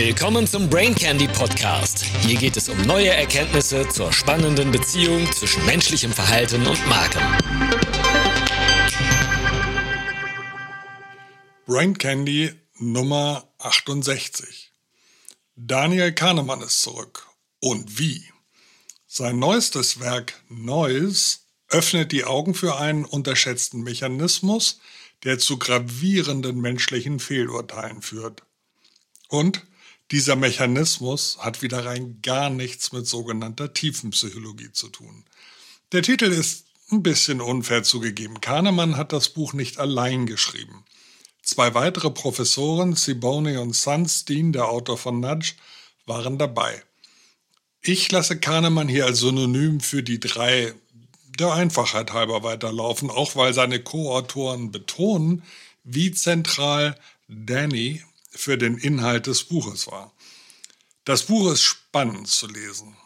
Willkommen zum Brain Candy Podcast. Hier geht es um neue Erkenntnisse zur spannenden Beziehung zwischen menschlichem Verhalten und Marken. Brain Candy Nummer 68. Daniel Kahnemann ist zurück. Und wie? Sein neuestes Werk Noise öffnet die Augen für einen unterschätzten Mechanismus, der zu gravierenden menschlichen Fehlurteilen führt. Und dieser Mechanismus hat wieder rein gar nichts mit sogenannter Tiefenpsychologie zu tun. Der Titel ist ein bisschen unfair zugegeben. Kahnemann hat das Buch nicht allein geschrieben. Zwei weitere Professoren, Siboni und Sunstein, der Autor von Nudge, waren dabei. Ich lasse Kahnemann hier als Synonym für die drei der Einfachheit halber weiterlaufen, auch weil seine Co-Autoren betonen, wie zentral Danny für den Inhalt des Buches war. Das Buch ist spannend zu lesen,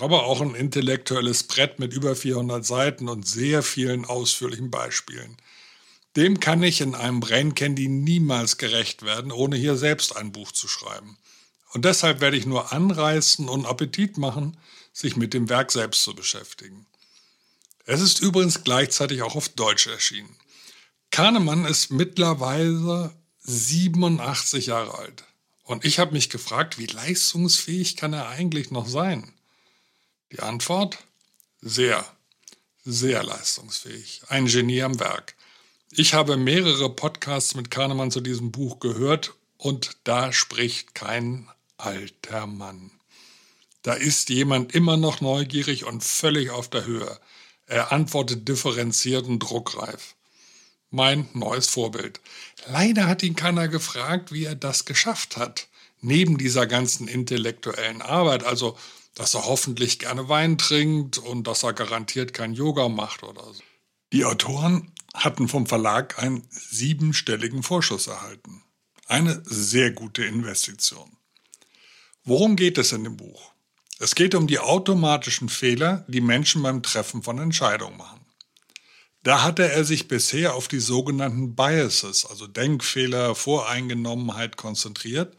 aber auch ein intellektuelles Brett mit über 400 Seiten und sehr vielen ausführlichen Beispielen. Dem kann ich in einem Brain Candy niemals gerecht werden, ohne hier selbst ein Buch zu schreiben. Und deshalb werde ich nur anreißen und Appetit machen, sich mit dem Werk selbst zu beschäftigen. Es ist übrigens gleichzeitig auch auf Deutsch erschienen. Kahnemann ist mittlerweile 87 Jahre alt. Und ich habe mich gefragt, wie leistungsfähig kann er eigentlich noch sein? Die Antwort? Sehr, sehr leistungsfähig. Ein Genie am Werk. Ich habe mehrere Podcasts mit Kahnemann zu diesem Buch gehört und da spricht kein alter Mann. Da ist jemand immer noch neugierig und völlig auf der Höhe. Er antwortet differenziert und druckreif mein neues Vorbild. Leider hat ihn keiner gefragt, wie er das geschafft hat. Neben dieser ganzen intellektuellen Arbeit, also dass er hoffentlich gerne Wein trinkt und dass er garantiert kein Yoga macht oder so. Die Autoren hatten vom Verlag einen siebenstelligen Vorschuss erhalten. Eine sehr gute Investition. Worum geht es in dem Buch? Es geht um die automatischen Fehler, die Menschen beim Treffen von Entscheidungen machen. Da hatte er sich bisher auf die sogenannten Biases, also Denkfehler, Voreingenommenheit konzentriert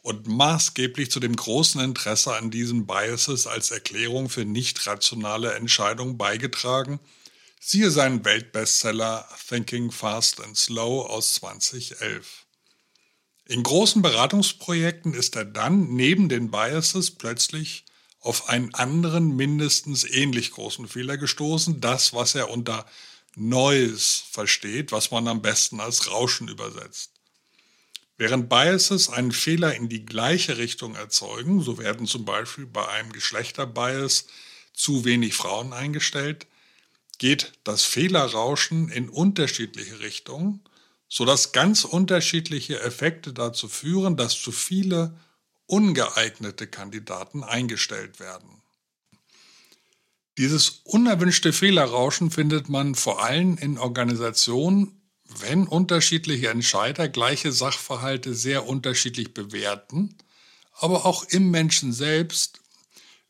und maßgeblich zu dem großen Interesse an diesen Biases als Erklärung für nicht rationale Entscheidungen beigetragen. Siehe seinen Weltbestseller Thinking Fast and Slow aus 2011. In großen Beratungsprojekten ist er dann neben den Biases plötzlich auf einen anderen mindestens ähnlich großen Fehler gestoßen, das, was er unter Neues versteht, was man am besten als Rauschen übersetzt. Während Biases einen Fehler in die gleiche Richtung erzeugen, so werden zum Beispiel bei einem Geschlechterbias zu wenig Frauen eingestellt, geht das Fehlerrauschen in unterschiedliche Richtungen, sodass ganz unterschiedliche Effekte dazu führen, dass zu viele ungeeignete Kandidaten eingestellt werden. Dieses unerwünschte Fehlerrauschen findet man vor allem in Organisationen, wenn unterschiedliche Entscheider gleiche Sachverhalte sehr unterschiedlich bewerten, aber auch im Menschen selbst,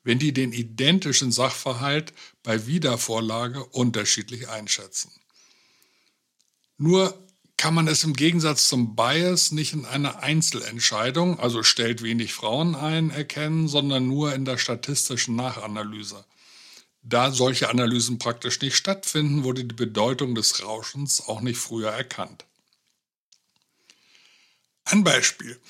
wenn die den identischen Sachverhalt bei Wiedervorlage unterschiedlich einschätzen. Nur kann man es im Gegensatz zum Bias nicht in einer Einzelentscheidung, also stellt wenig Frauen ein, erkennen, sondern nur in der statistischen Nachanalyse. Da solche Analysen praktisch nicht stattfinden, wurde die Bedeutung des Rauschens auch nicht früher erkannt. Ein Beispiel.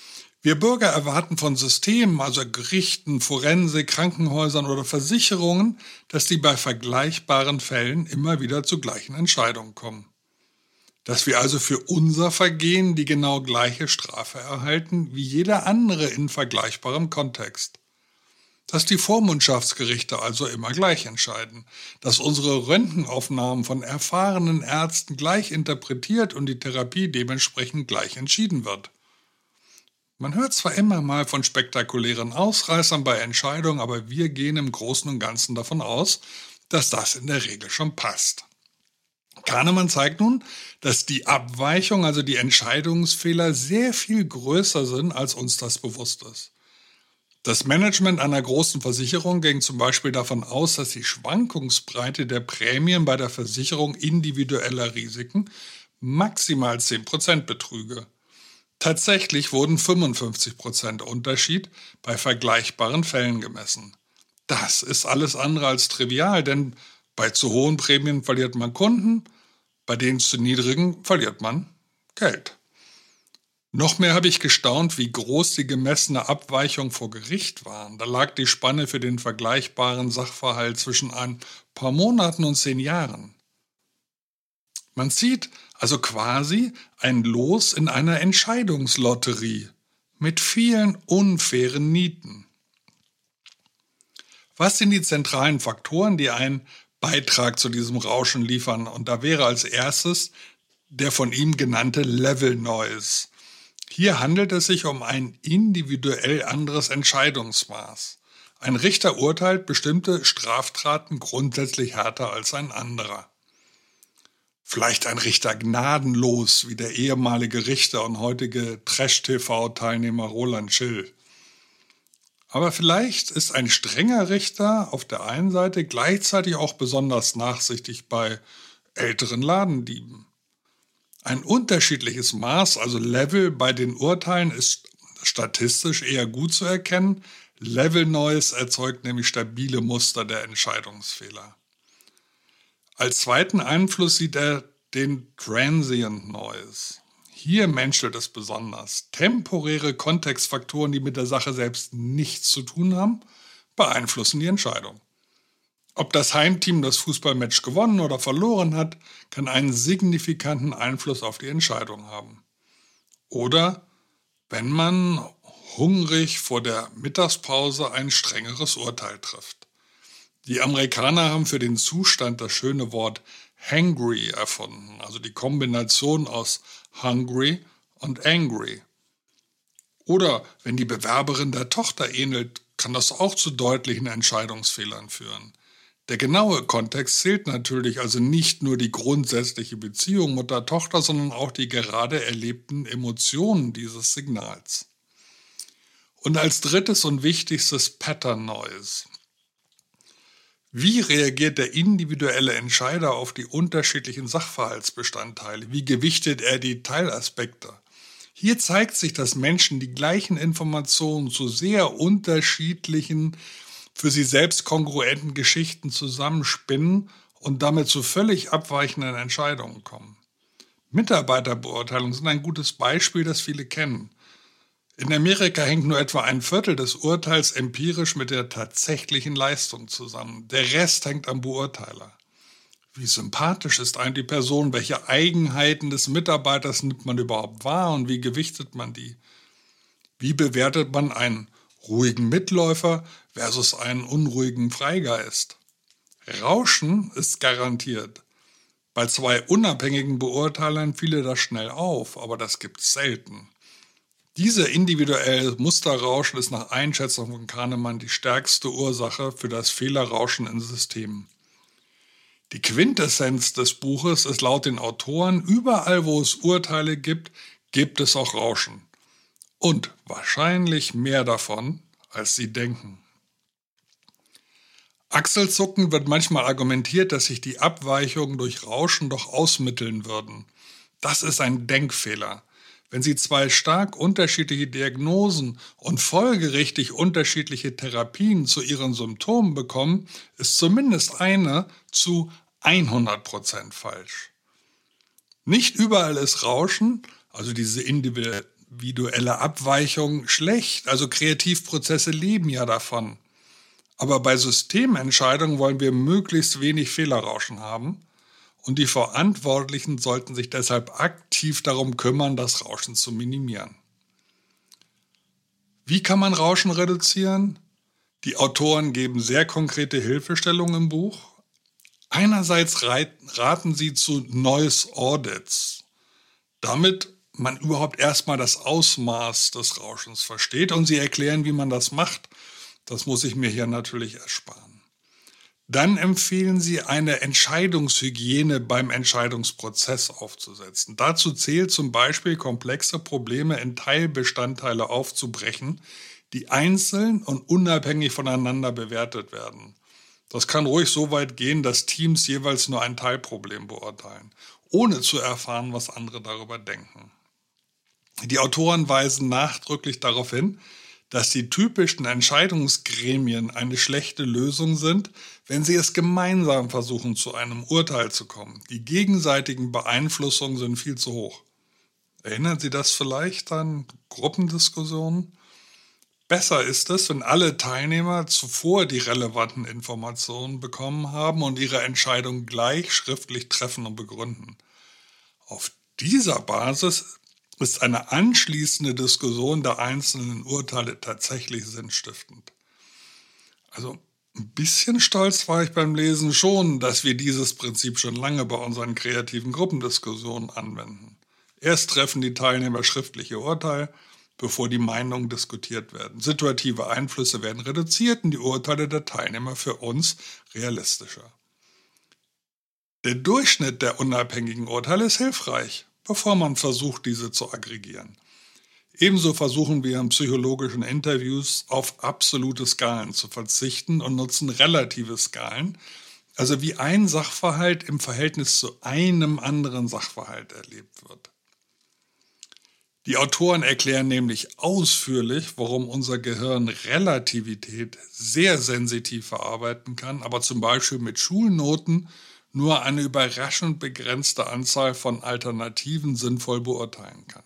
Wir Bürger erwarten von Systemen, also Gerichten, Forensik, Krankenhäusern oder Versicherungen, dass die bei vergleichbaren Fällen immer wieder zu gleichen Entscheidungen kommen. Dass wir also für unser Vergehen die genau gleiche Strafe erhalten wie jeder andere in vergleichbarem Kontext dass die Vormundschaftsgerichte also immer gleich entscheiden, dass unsere Röntgenaufnahmen von erfahrenen Ärzten gleich interpretiert und die Therapie dementsprechend gleich entschieden wird. Man hört zwar immer mal von spektakulären Ausreißern bei Entscheidungen, aber wir gehen im Großen und Ganzen davon aus, dass das in der Regel schon passt. Kahnemann zeigt nun, dass die Abweichung, also die Entscheidungsfehler, sehr viel größer sind, als uns das bewusst ist. Das Management einer großen Versicherung ging zum Beispiel davon aus, dass die Schwankungsbreite der Prämien bei der Versicherung individueller Risiken maximal 10% betrüge. Tatsächlich wurden 55% Unterschied bei vergleichbaren Fällen gemessen. Das ist alles andere als trivial, denn bei zu hohen Prämien verliert man Kunden, bei den zu niedrigen verliert man Geld. Noch mehr habe ich gestaunt, wie groß die gemessene Abweichung vor Gericht waren. Da lag die Spanne für den vergleichbaren Sachverhalt zwischen ein paar Monaten und zehn Jahren. Man zieht also quasi ein Los in einer Entscheidungslotterie mit vielen unfairen Nieten. Was sind die zentralen Faktoren, die einen Beitrag zu diesem Rauschen liefern? Und da wäre als erstes der von ihm genannte Level Noise. Hier handelt es sich um ein individuell anderes Entscheidungsmaß. Ein Richter urteilt bestimmte Straftaten grundsätzlich härter als ein anderer. Vielleicht ein Richter gnadenlos wie der ehemalige Richter und heutige Trash-TV-Teilnehmer Roland Schill. Aber vielleicht ist ein strenger Richter auf der einen Seite gleichzeitig auch besonders nachsichtig bei älteren Ladendieben. Ein unterschiedliches Maß, also Level bei den Urteilen ist statistisch eher gut zu erkennen. Level Noise erzeugt nämlich stabile Muster der Entscheidungsfehler. Als zweiten Einfluss sieht er den Transient Noise. Hier menschelt es besonders. Temporäre Kontextfaktoren, die mit der Sache selbst nichts zu tun haben, beeinflussen die Entscheidung. Ob das Heimteam das Fußballmatch gewonnen oder verloren hat, kann einen signifikanten Einfluss auf die Entscheidung haben. Oder wenn man hungrig vor der Mittagspause ein strengeres Urteil trifft. Die Amerikaner haben für den Zustand das schöne Wort hangry erfunden, also die Kombination aus hungry und angry. Oder wenn die Bewerberin der Tochter ähnelt, kann das auch zu deutlichen Entscheidungsfehlern führen. Der genaue Kontext zählt natürlich also nicht nur die grundsätzliche Beziehung Mutter-Tochter, sondern auch die gerade erlebten Emotionen dieses Signals. Und als drittes und wichtigstes Pattern Noise. Wie reagiert der individuelle Entscheider auf die unterschiedlichen Sachverhaltsbestandteile? Wie gewichtet er die Teilaspekte? Hier zeigt sich, dass Menschen die gleichen Informationen zu sehr unterschiedlichen, für sie selbst kongruenten Geschichten zusammenspinnen und damit zu völlig abweichenden Entscheidungen kommen. Mitarbeiterbeurteilungen sind ein gutes Beispiel, das viele kennen. In Amerika hängt nur etwa ein Viertel des Urteils empirisch mit der tatsächlichen Leistung zusammen. Der Rest hängt am Beurteiler. Wie sympathisch ist eigentlich die Person? Welche Eigenheiten des Mitarbeiters nimmt man überhaupt wahr und wie gewichtet man die? Wie bewertet man einen ruhigen Mitläufer versus einen unruhigen Freigeist? Rauschen ist garantiert. Bei zwei unabhängigen Beurteilern fiele das schnell auf, aber das gibt's selten. Diese individuelle Musterrauschen ist nach Einschätzung von Kahnemann die stärkste Ursache für das Fehlerrauschen in Systemen. Die Quintessenz des Buches ist laut den Autoren, überall wo es Urteile gibt, gibt es auch Rauschen. Und wahrscheinlich mehr davon, als sie denken. Achselzucken wird manchmal argumentiert, dass sich die Abweichungen durch Rauschen doch ausmitteln würden. Das ist ein Denkfehler. Wenn Sie zwei stark unterschiedliche Diagnosen und folgerichtig unterschiedliche Therapien zu Ihren Symptomen bekommen, ist zumindest eine zu 100% falsch. Nicht überall ist Rauschen, also diese individuelle Abweichung, schlecht, also Kreativprozesse leben ja davon. Aber bei Systementscheidungen wollen wir möglichst wenig Fehlerrauschen haben und die Verantwortlichen sollten sich deshalb aktiv darum kümmern, das Rauschen zu minimieren. Wie kann man Rauschen reduzieren? Die Autoren geben sehr konkrete Hilfestellungen im Buch. Einerseits raten sie zu Noise Audits, damit man überhaupt erstmal das Ausmaß des Rauschens versteht und sie erklären, wie man das macht. Das muss ich mir hier natürlich ersparen. Dann empfehlen sie, eine Entscheidungshygiene beim Entscheidungsprozess aufzusetzen. Dazu zählt zum Beispiel, komplexe Probleme in Teilbestandteile aufzubrechen, die einzeln und unabhängig voneinander bewertet werden. Das kann ruhig so weit gehen, dass Teams jeweils nur ein Teilproblem beurteilen, ohne zu erfahren, was andere darüber denken. Die Autoren weisen nachdrücklich darauf hin, dass die typischen Entscheidungsgremien eine schlechte Lösung sind, wenn sie es gemeinsam versuchen, zu einem Urteil zu kommen. Die gegenseitigen Beeinflussungen sind viel zu hoch. Erinnern Sie das vielleicht an Gruppendiskussionen? Besser ist es, wenn alle Teilnehmer zuvor die relevanten Informationen bekommen haben und ihre Entscheidung gleich schriftlich treffen und begründen. Auf dieser Basis ist eine anschließende Diskussion der einzelnen Urteile tatsächlich sinnstiftend. Also ein bisschen stolz war ich beim Lesen schon, dass wir dieses Prinzip schon lange bei unseren kreativen Gruppendiskussionen anwenden. Erst treffen die Teilnehmer schriftliche Urteile, bevor die Meinungen diskutiert werden. Situative Einflüsse werden reduziert und die Urteile der Teilnehmer für uns realistischer. Der Durchschnitt der unabhängigen Urteile ist hilfreich bevor man versucht, diese zu aggregieren. Ebenso versuchen wir in psychologischen Interviews auf absolute Skalen zu verzichten und nutzen relative Skalen, also wie ein Sachverhalt im Verhältnis zu einem anderen Sachverhalt erlebt wird. Die Autoren erklären nämlich ausführlich, warum unser Gehirn Relativität sehr sensitiv verarbeiten kann, aber zum Beispiel mit Schulnoten nur eine überraschend begrenzte Anzahl von Alternativen sinnvoll beurteilen kann.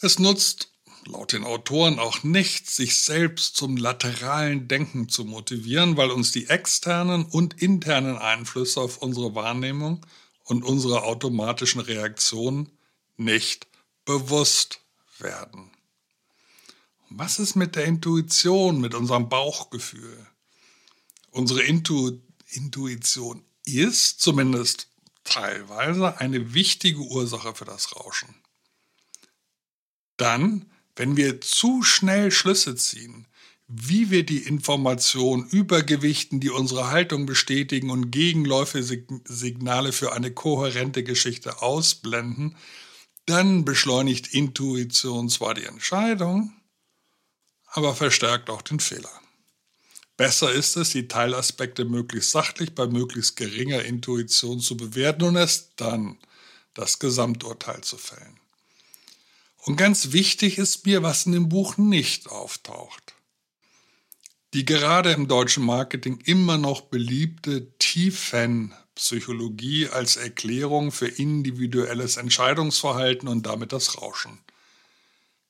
Es nutzt laut den Autoren auch nichts, sich selbst zum lateralen Denken zu motivieren, weil uns die externen und internen Einflüsse auf unsere Wahrnehmung und unsere automatischen Reaktionen nicht bewusst werden. Was ist mit der Intuition, mit unserem Bauchgefühl? Unsere Intu Intuition ist zumindest teilweise eine wichtige Ursache für das Rauschen. Dann, wenn wir zu schnell Schlüsse ziehen, wie wir die Information übergewichten, die unsere Haltung bestätigen und Gegenläufe-Signale für eine kohärente Geschichte ausblenden, dann beschleunigt Intuition zwar die Entscheidung, aber verstärkt auch den Fehler. Besser ist es, die Teilaspekte möglichst sachlich bei möglichst geringer Intuition zu bewerten und erst dann das Gesamturteil zu fällen. Und ganz wichtig ist mir, was in dem Buch nicht auftaucht. Die gerade im deutschen Marketing immer noch beliebte Tiefenpsychologie als Erklärung für individuelles Entscheidungsverhalten und damit das Rauschen.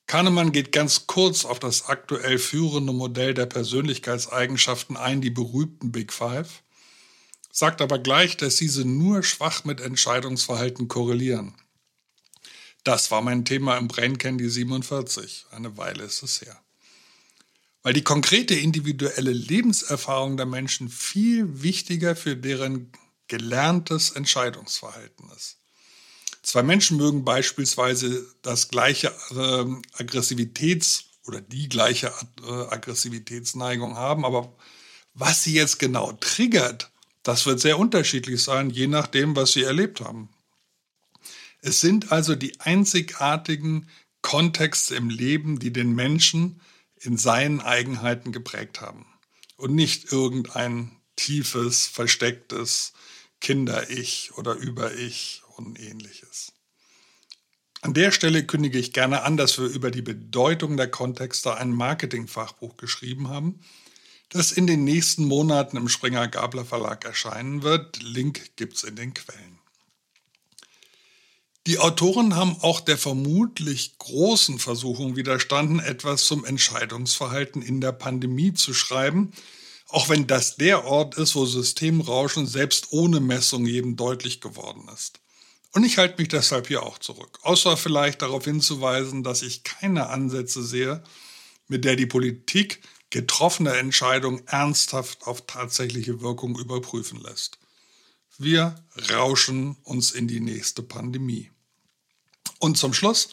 Kahnemann geht ganz kurz auf das aktuell führende Modell der Persönlichkeitseigenschaften ein, die berühmten Big Five, sagt aber gleich, dass diese nur schwach mit Entscheidungsverhalten korrelieren. Das war mein Thema im Brain Candy 47. Eine Weile ist es her. Weil die konkrete individuelle Lebenserfahrung der Menschen viel wichtiger für deren gelerntes Entscheidungsverhalten ist. Zwei Menschen mögen beispielsweise das gleiche äh, Aggressivitäts- oder die gleiche äh, Aggressivitätsneigung haben, aber was sie jetzt genau triggert, das wird sehr unterschiedlich sein, je nachdem, was sie erlebt haben. Es sind also die einzigartigen Kontexte im Leben, die den Menschen in seinen Eigenheiten geprägt haben und nicht irgendein tiefes, verstecktes Kinder-Ich oder Über-Ich und ähnliches. An der Stelle kündige ich gerne an, dass wir über die Bedeutung der Kontexte ein Marketingfachbuch geschrieben haben, das in den nächsten Monaten im Springer Gabler Verlag erscheinen wird. Link gibt es in den Quellen. Die Autoren haben auch der vermutlich großen Versuchung widerstanden, etwas zum Entscheidungsverhalten in der Pandemie zu schreiben, auch wenn das der Ort ist, wo Systemrauschen selbst ohne Messung jedem deutlich geworden ist. Und ich halte mich deshalb hier auch zurück, außer vielleicht darauf hinzuweisen, dass ich keine Ansätze sehe, mit der die Politik getroffene Entscheidungen ernsthaft auf tatsächliche Wirkung überprüfen lässt. Wir rauschen uns in die nächste Pandemie. Und zum Schluss,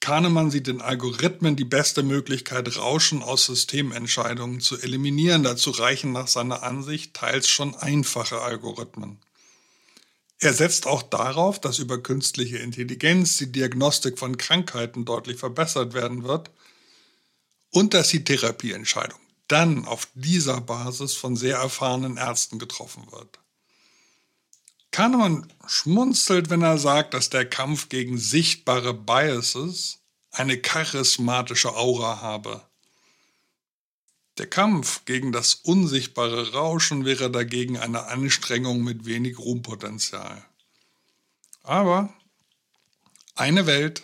Kahnemann sieht in Algorithmen die beste Möglichkeit, Rauschen aus Systementscheidungen zu eliminieren. Dazu reichen nach seiner Ansicht teils schon einfache Algorithmen. Er setzt auch darauf, dass über künstliche Intelligenz die Diagnostik von Krankheiten deutlich verbessert werden wird und dass die Therapieentscheidung dann auf dieser Basis von sehr erfahrenen Ärzten getroffen wird. Kahnemann schmunzelt, wenn er sagt, dass der Kampf gegen sichtbare Biases eine charismatische Aura habe. Der Kampf gegen das unsichtbare Rauschen wäre dagegen eine Anstrengung mit wenig Ruhmpotenzial. Aber eine Welt,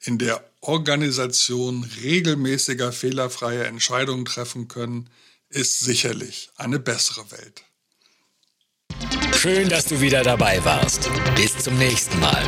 in der Organisationen regelmäßiger fehlerfreie Entscheidungen treffen können, ist sicherlich eine bessere Welt. Schön, dass du wieder dabei warst. Bis zum nächsten Mal.